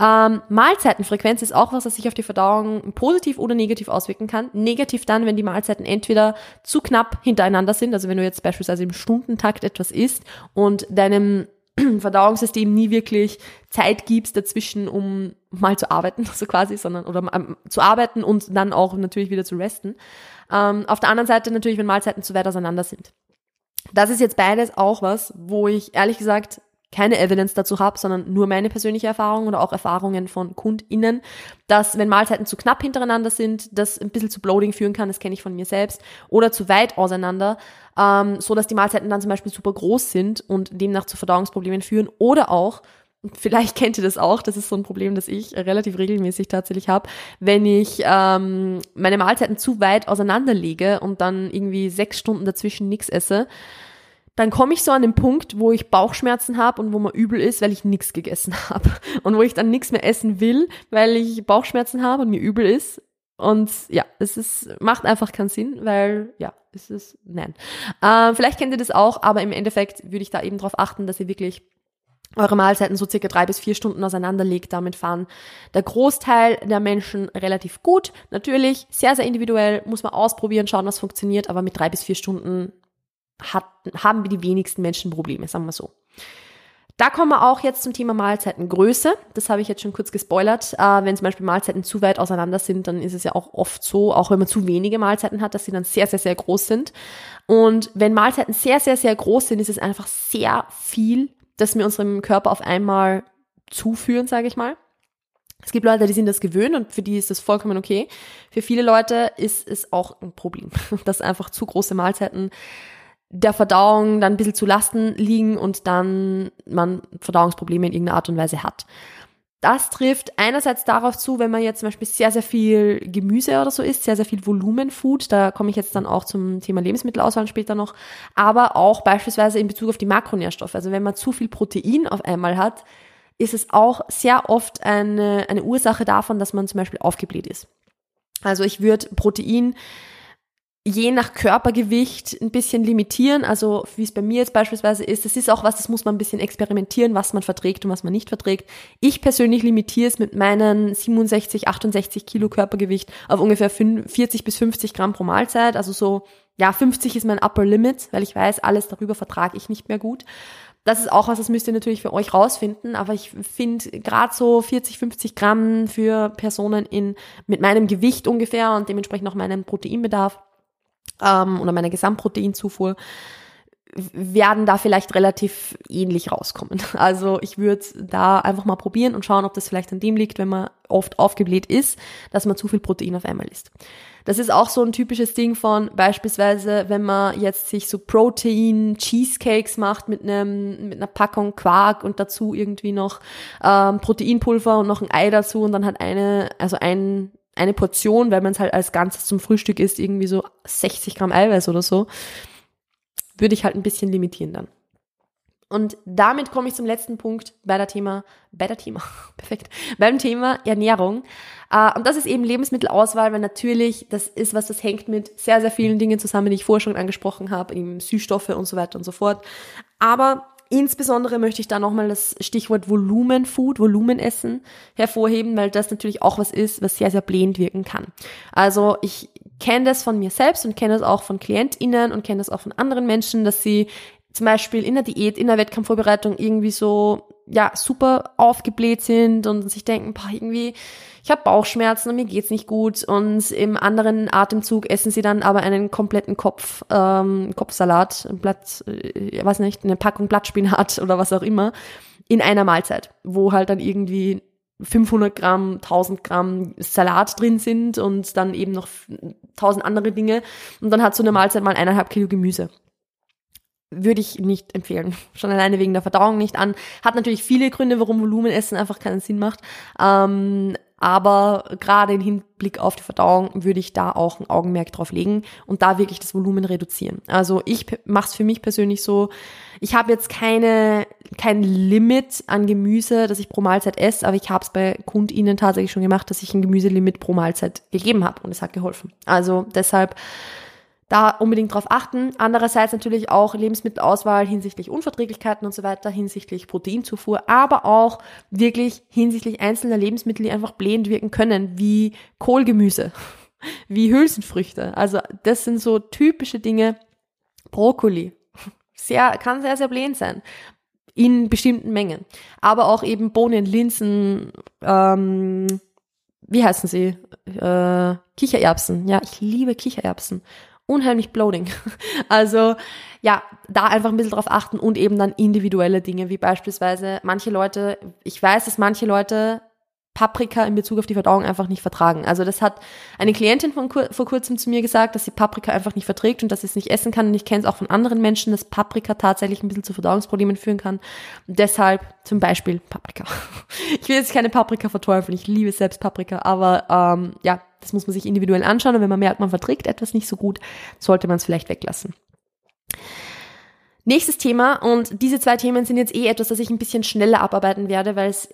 Ähm, Mahlzeitenfrequenz ist auch was, das sich auf die Verdauung positiv oder negativ auswirken kann. Negativ dann, wenn die Mahlzeiten entweder zu knapp hintereinander sind, also wenn du jetzt beispielsweise im Stundentakt etwas isst und deinem Verdauungssystem nie wirklich Zeit gibst dazwischen, um mal zu arbeiten, so quasi, sondern oder um, zu arbeiten und dann auch natürlich wieder zu resten. Ähm, auf der anderen Seite natürlich, wenn Mahlzeiten zu weit auseinander sind. Das ist jetzt beides auch was, wo ich ehrlich gesagt keine Evidence dazu habe, sondern nur meine persönliche Erfahrung oder auch Erfahrungen von KundInnen, dass wenn Mahlzeiten zu knapp hintereinander sind, das ein bisschen zu Bloating führen kann, das kenne ich von mir selbst, oder zu weit auseinander, ähm, so dass die Mahlzeiten dann zum Beispiel super groß sind und demnach zu Verdauungsproblemen führen. Oder auch Vielleicht kennt ihr das auch, das ist so ein Problem, das ich relativ regelmäßig tatsächlich habe, wenn ich ähm, meine Mahlzeiten zu weit auseinanderlege und dann irgendwie sechs Stunden dazwischen nichts esse, dann komme ich so an den Punkt, wo ich Bauchschmerzen habe und wo mir übel ist, weil ich nichts gegessen habe. Und wo ich dann nichts mehr essen will, weil ich Bauchschmerzen habe und mir übel ist. Und ja, es ist, macht einfach keinen Sinn, weil ja, es ist, nein. Äh, vielleicht kennt ihr das auch, aber im Endeffekt würde ich da eben darauf achten, dass ihr wirklich eure Mahlzeiten so circa drei bis vier Stunden auseinanderlegt. Damit fahren der Großteil der Menschen relativ gut. Natürlich, sehr, sehr individuell, muss man ausprobieren, schauen, was funktioniert, aber mit drei bis vier Stunden hat, haben die wenigsten Menschen Probleme, sagen wir so. Da kommen wir auch jetzt zum Thema Mahlzeitengröße. Das habe ich jetzt schon kurz gespoilert. Äh, wenn zum Beispiel Mahlzeiten zu weit auseinander sind, dann ist es ja auch oft so, auch wenn man zu wenige Mahlzeiten hat, dass sie dann sehr, sehr, sehr groß sind. Und wenn Mahlzeiten sehr, sehr, sehr groß sind, ist es einfach sehr viel, dass wir unserem Körper auf einmal zuführen, sage ich mal. Es gibt Leute, die sind das gewöhnt und für die ist das vollkommen okay. Für viele Leute ist es auch ein Problem, dass einfach zu große Mahlzeiten der Verdauung dann ein bisschen zu Lasten liegen und dann man Verdauungsprobleme in irgendeiner Art und Weise hat. Das trifft einerseits darauf zu, wenn man jetzt zum Beispiel sehr, sehr viel Gemüse oder so isst, sehr, sehr viel Volumenfood, da komme ich jetzt dann auch zum Thema Lebensmittelauswahl später noch, aber auch beispielsweise in Bezug auf die Makronährstoffe. Also wenn man zu viel Protein auf einmal hat, ist es auch sehr oft eine, eine Ursache davon, dass man zum Beispiel aufgebläht ist. Also ich würde Protein je nach Körpergewicht ein bisschen limitieren. Also wie es bei mir jetzt beispielsweise ist, das ist auch was, das muss man ein bisschen experimentieren, was man verträgt und was man nicht verträgt. Ich persönlich limitiere es mit meinen 67, 68 Kilo Körpergewicht auf ungefähr 40 bis 50 Gramm pro Mahlzeit, also so ja, 50 ist mein Upper Limit, weil ich weiß, alles darüber vertrage ich nicht mehr gut. Das ist auch was, das müsst ihr natürlich für euch rausfinden, aber ich finde gerade so 40, 50 Gramm für Personen in, mit meinem Gewicht ungefähr und dementsprechend auch meinem Proteinbedarf ähm, oder meiner Gesamtproteinzufuhr werden da vielleicht relativ ähnlich rauskommen. Also ich würde da einfach mal probieren und schauen, ob das vielleicht an dem liegt, wenn man oft aufgebläht ist, dass man zu viel Protein auf einmal isst. Das ist auch so ein typisches Ding von beispielsweise, wenn man jetzt sich so Protein Cheesecakes macht mit einem mit einer Packung Quark und dazu irgendwie noch ähm, Proteinpulver und noch ein Ei dazu und dann hat eine also ein eine Portion, weil man es halt als Ganzes zum Frühstück isst, irgendwie so 60 Gramm Eiweiß oder so würde ich halt ein bisschen limitieren dann. Und damit komme ich zum letzten Punkt bei der Thema, bei der Thema, perfekt, beim Thema Ernährung. Äh, und das ist eben Lebensmittelauswahl, weil natürlich das ist was, das hängt mit sehr, sehr vielen Dingen zusammen, die ich vorher schon angesprochen habe, eben Süßstoffe und so weiter und so fort. Aber Insbesondere möchte ich da nochmal das Stichwort Volumenfood, Volumenessen hervorheben, weil das natürlich auch was ist, was sehr, sehr blähend wirken kann. Also ich kenne das von mir selbst und kenne das auch von KlientInnen und kenne das auch von anderen Menschen, dass sie zum Beispiel in der Diät, in der Wettkampfvorbereitung irgendwie so, ja, super aufgebläht sind und sich denken, boah, irgendwie, ich habe Bauchschmerzen und mir geht's nicht gut und im anderen Atemzug essen sie dann aber einen kompletten Kopf, ähm, Kopfsalat, ein Blatt, äh, weiß nicht, eine Packung Blattspinat oder was auch immer in einer Mahlzeit, wo halt dann irgendwie 500 Gramm, 1000 Gramm Salat drin sind und dann eben noch 1000 andere Dinge. Und dann hat so eine Mahlzeit mal eineinhalb Kilo Gemüse. Würde ich nicht empfehlen. Schon alleine wegen der Verdauung nicht an. Hat natürlich viele Gründe, warum Volumenessen einfach keinen Sinn macht. Ähm, aber gerade im Hinblick auf die Verdauung würde ich da auch ein Augenmerk drauf legen und da wirklich das Volumen reduzieren. Also ich mache es für mich persönlich so, ich habe jetzt keine kein Limit an Gemüse, das ich pro Mahlzeit esse, aber ich habe es bei KundInnen tatsächlich schon gemacht, dass ich ein Gemüselimit pro Mahlzeit gegeben habe und es hat geholfen. Also deshalb da unbedingt drauf achten. Andererseits natürlich auch Lebensmittelauswahl hinsichtlich Unverträglichkeiten und so weiter, hinsichtlich Proteinzufuhr, aber auch wirklich hinsichtlich einzelner Lebensmittel, die einfach blähend wirken können, wie Kohlgemüse, wie Hülsenfrüchte. Also das sind so typische Dinge. Brokkoli. Sehr, kann sehr, sehr blähend sein in bestimmten Mengen. Aber auch eben Bohnen, Linsen, ähm, wie heißen sie? Äh, Kichererbsen. Ja, ich liebe Kichererbsen unheimlich bloating. Also ja, da einfach ein bisschen drauf achten und eben dann individuelle Dinge, wie beispielsweise manche Leute, ich weiß, dass manche Leute Paprika in Bezug auf die Verdauung einfach nicht vertragen. Also das hat eine Klientin von vor kurzem zu mir gesagt, dass sie Paprika einfach nicht verträgt und dass sie es nicht essen kann. Und ich kenne es auch von anderen Menschen, dass Paprika tatsächlich ein bisschen zu Verdauungsproblemen führen kann. Und deshalb zum Beispiel Paprika. Ich will jetzt keine Paprika verteufeln, ich liebe selbst Paprika, aber ähm, ja, das muss man sich individuell anschauen und wenn man merkt, man verträgt etwas nicht so gut, sollte man es vielleicht weglassen. Nächstes Thema und diese zwei Themen sind jetzt eh etwas, das ich ein bisschen schneller abarbeiten werde, weil es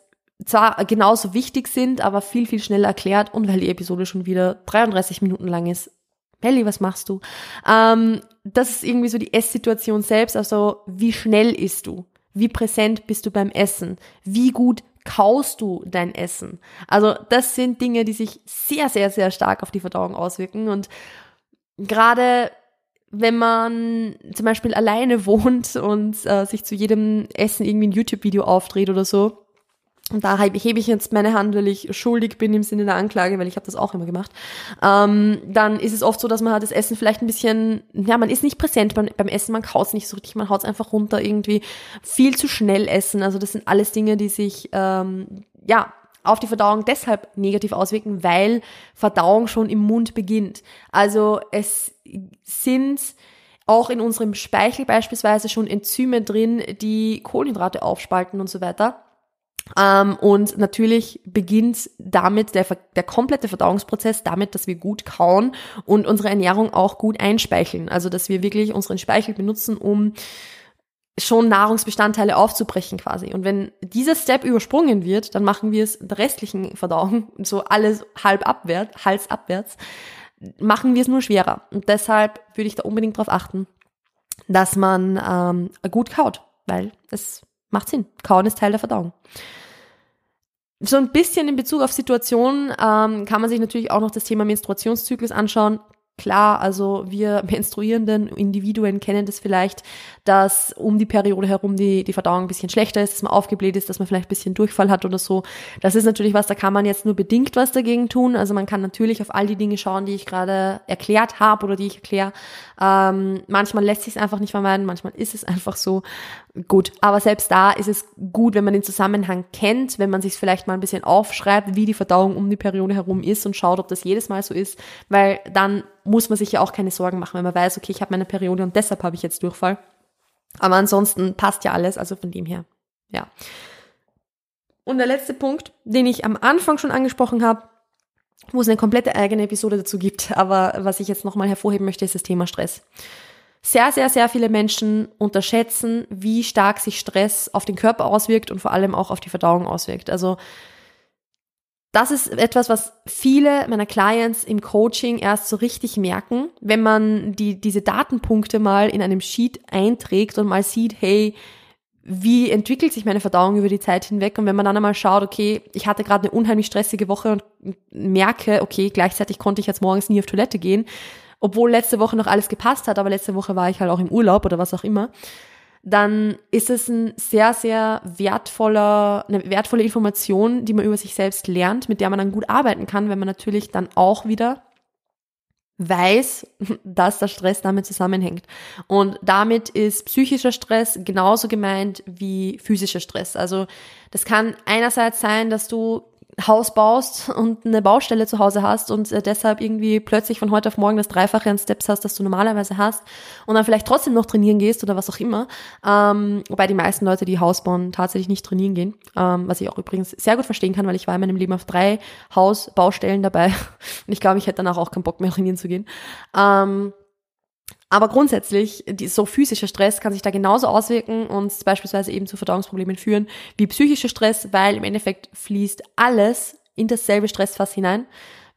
zwar genauso wichtig sind, aber viel, viel schneller erklärt und weil die Episode schon wieder 33 Minuten lang ist. Melli, was machst du? Ähm, das ist irgendwie so die Esssituation selbst, also wie schnell isst du? Wie präsent bist du beim Essen? Wie gut kaust du dein Essen? Also das sind Dinge, die sich sehr, sehr, sehr stark auf die Verdauung auswirken und gerade wenn man zum Beispiel alleine wohnt und äh, sich zu jedem Essen irgendwie ein YouTube-Video aufdreht oder so, und da hebe ich jetzt meine Hand, weil ich schuldig bin im Sinne der Anklage, weil ich habe das auch immer gemacht. Ähm, dann ist es oft so, dass man halt das Essen vielleicht ein bisschen, ja, man ist nicht präsent beim, beim Essen, man kaut es nicht so richtig, man haut es einfach runter, irgendwie viel zu schnell essen. Also das sind alles Dinge, die sich, ähm, ja, auf die Verdauung deshalb negativ auswirken, weil Verdauung schon im Mund beginnt. Also es sind auch in unserem Speichel beispielsweise schon Enzyme drin, die Kohlenhydrate aufspalten und so weiter. Ähm, und natürlich beginnt damit der, der komplette Verdauungsprozess damit, dass wir gut kauen und unsere Ernährung auch gut einspeicheln. Also dass wir wirklich unseren Speichel benutzen, um schon Nahrungsbestandteile aufzubrechen quasi. Und wenn dieser Step übersprungen wird, dann machen wir es der restlichen Verdauung, so alles halb abwärts, Hals abwärts, machen wir es nur schwerer. Und deshalb würde ich da unbedingt darauf achten, dass man ähm, gut kaut, weil es macht Sinn. Kauen ist Teil der Verdauung. So ein bisschen in Bezug auf Situationen ähm, kann man sich natürlich auch noch das Thema Menstruationszyklus anschauen. Klar, also wir menstruierenden Individuen kennen das vielleicht, dass um die Periode herum die, die Verdauung ein bisschen schlechter ist, dass man aufgebläht ist, dass man vielleicht ein bisschen Durchfall hat oder so. Das ist natürlich was, da kann man jetzt nur bedingt was dagegen tun. Also man kann natürlich auf all die Dinge schauen, die ich gerade erklärt habe oder die ich erkläre. Ähm, manchmal lässt sich es einfach nicht vermeiden, manchmal ist es einfach so. Gut, aber selbst da ist es gut, wenn man den Zusammenhang kennt, wenn man sich vielleicht mal ein bisschen aufschreibt, wie die Verdauung um die Periode herum ist und schaut, ob das jedes Mal so ist, weil dann muss man sich ja auch keine Sorgen machen, wenn man weiß, okay, ich habe meine Periode und deshalb habe ich jetzt Durchfall. Aber ansonsten passt ja alles, also von dem her, ja. Und der letzte Punkt, den ich am Anfang schon angesprochen habe, wo es eine komplette eigene Episode dazu gibt, aber was ich jetzt nochmal hervorheben möchte, ist das Thema Stress. Sehr, sehr, sehr viele Menschen unterschätzen, wie stark sich Stress auf den Körper auswirkt und vor allem auch auf die Verdauung auswirkt. Also das ist etwas, was viele meiner Clients im Coaching erst so richtig merken, wenn man die, diese Datenpunkte mal in einem Sheet einträgt und mal sieht, hey, wie entwickelt sich meine Verdauung über die Zeit hinweg? Und wenn man dann einmal schaut, okay, ich hatte gerade eine unheimlich stressige Woche und merke, okay, gleichzeitig konnte ich jetzt morgens nie auf Toilette gehen, obwohl letzte Woche noch alles gepasst hat, aber letzte Woche war ich halt auch im Urlaub oder was auch immer, dann ist es ein sehr, sehr wertvoller, eine wertvolle Information, die man über sich selbst lernt, mit der man dann gut arbeiten kann, wenn man natürlich dann auch wieder weiß, dass der Stress damit zusammenhängt. Und damit ist psychischer Stress genauso gemeint wie physischer Stress. Also das kann einerseits sein, dass du Haus baust und eine Baustelle zu Hause hast und äh, deshalb irgendwie plötzlich von heute auf morgen das Dreifache an Steps hast, das du normalerweise hast und dann vielleicht trotzdem noch trainieren gehst oder was auch immer. Ähm, wobei die meisten Leute, die Haus bauen, tatsächlich nicht trainieren gehen, ähm, was ich auch übrigens sehr gut verstehen kann, weil ich war in meinem Leben auf drei Hausbaustellen dabei und ich glaube, ich hätte danach auch keinen Bock mehr trainieren zu gehen. Ähm, aber grundsätzlich, die, so physischer Stress kann sich da genauso auswirken und beispielsweise eben zu Verdauungsproblemen führen wie psychischer Stress, weil im Endeffekt fließt alles in dasselbe Stressfass hinein.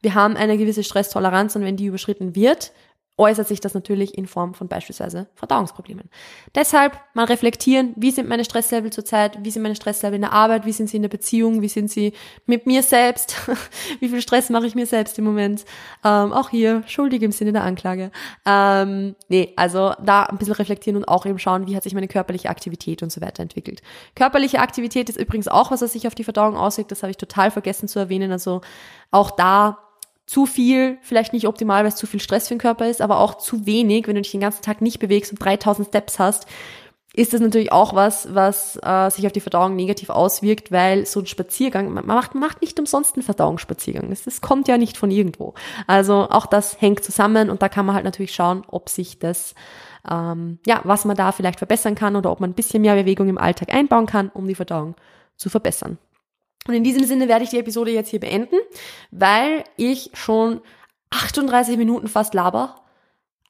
Wir haben eine gewisse Stresstoleranz und wenn die überschritten wird, äußert sich das natürlich in Form von beispielsweise Verdauungsproblemen. Deshalb mal reflektieren, wie sind meine Stresslevel zurzeit, wie sind meine Stresslevel in der Arbeit, wie sind sie in der Beziehung, wie sind sie mit mir selbst, wie viel Stress mache ich mir selbst im Moment. Ähm, auch hier schuldig im Sinne der Anklage. Ähm, nee, also da ein bisschen reflektieren und auch eben schauen, wie hat sich meine körperliche Aktivität und so weiter entwickelt. Körperliche Aktivität ist übrigens auch was, was sich auf die Verdauung auswirkt, das habe ich total vergessen zu erwähnen. Also auch da zu viel, vielleicht nicht optimal, weil es zu viel Stress für den Körper ist, aber auch zu wenig, wenn du dich den ganzen Tag nicht bewegst und 3000 Steps hast, ist das natürlich auch was, was äh, sich auf die Verdauung negativ auswirkt, weil so ein Spaziergang, man macht, macht nicht umsonst einen Verdauungsspaziergang. Das, das kommt ja nicht von irgendwo. Also auch das hängt zusammen und da kann man halt natürlich schauen, ob sich das, ähm, ja, was man da vielleicht verbessern kann oder ob man ein bisschen mehr Bewegung im Alltag einbauen kann, um die Verdauung zu verbessern. Und in diesem Sinne werde ich die Episode jetzt hier beenden, weil ich schon 38 Minuten fast laber.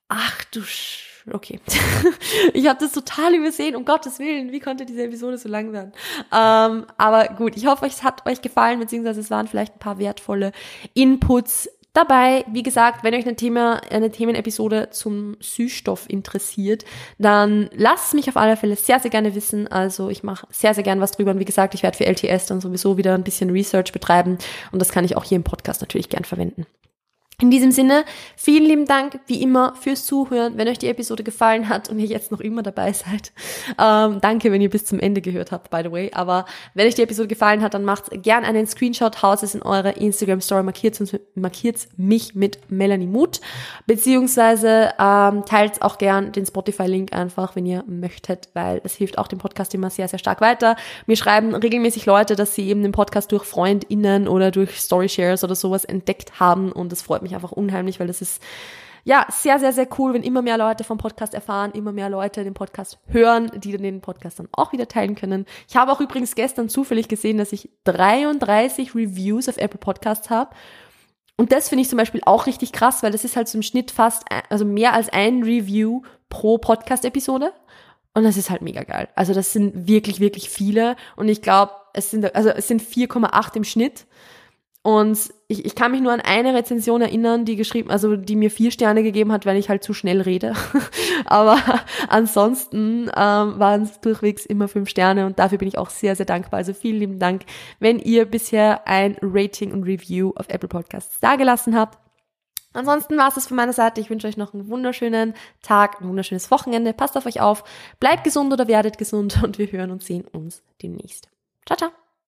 Ach du Sch okay. ich habe das total übersehen, um Gottes Willen, wie konnte diese Episode so lang werden? Ähm, aber gut, ich hoffe, es hat euch gefallen, beziehungsweise es waren vielleicht ein paar wertvolle Inputs Dabei, wie gesagt, wenn euch ein Thema, eine Themenepisode zum Süßstoff interessiert, dann lasst mich auf alle Fälle sehr, sehr gerne wissen. Also ich mache sehr, sehr gerne was drüber. Und wie gesagt, ich werde für LTS dann sowieso wieder ein bisschen Research betreiben. Und das kann ich auch hier im Podcast natürlich gern verwenden. In diesem Sinne, vielen lieben Dank wie immer fürs Zuhören. Wenn euch die Episode gefallen hat und ihr jetzt noch immer dabei seid, ähm, danke, wenn ihr bis zum Ende gehört habt, by the way. Aber wenn euch die Episode gefallen hat, dann macht gern einen Screenshot, haut es in eure Instagram Story, markiert, markiert mich mit Melanie Mut, beziehungsweise ähm, teilt auch gern den Spotify-Link einfach, wenn ihr möchtet, weil es hilft auch dem Podcast immer sehr, sehr stark weiter. Mir schreiben regelmäßig Leute, dass sie eben den Podcast durch FreundInnen oder durch Story-Shares oder sowas entdeckt haben und das freut mich einfach unheimlich, weil das ist ja sehr, sehr, sehr cool, wenn immer mehr Leute vom Podcast erfahren, immer mehr Leute den Podcast hören, die dann den Podcast dann auch wieder teilen können. Ich habe auch übrigens gestern zufällig gesehen, dass ich 33 Reviews auf Apple Podcasts habe. Und das finde ich zum Beispiel auch richtig krass, weil das ist halt so im Schnitt fast, also mehr als ein Review pro Podcast-Episode. Und das ist halt mega geil. Also das sind wirklich, wirklich viele. Und ich glaube, es sind, also es sind 4,8 im Schnitt. Und ich, ich kann mich nur an eine Rezension erinnern, die geschrieben, also die mir vier Sterne gegeben hat, weil ich halt zu schnell rede. Aber ansonsten ähm, waren es durchwegs immer fünf Sterne und dafür bin ich auch sehr, sehr dankbar. Also vielen lieben Dank, wenn ihr bisher ein Rating und Review auf Apple Podcasts dagelassen habt. Ansonsten war es das von meiner Seite. Ich wünsche euch noch einen wunderschönen Tag, ein wunderschönes Wochenende. Passt auf euch auf, bleibt gesund oder werdet gesund und wir hören und sehen uns demnächst. Ciao, ciao.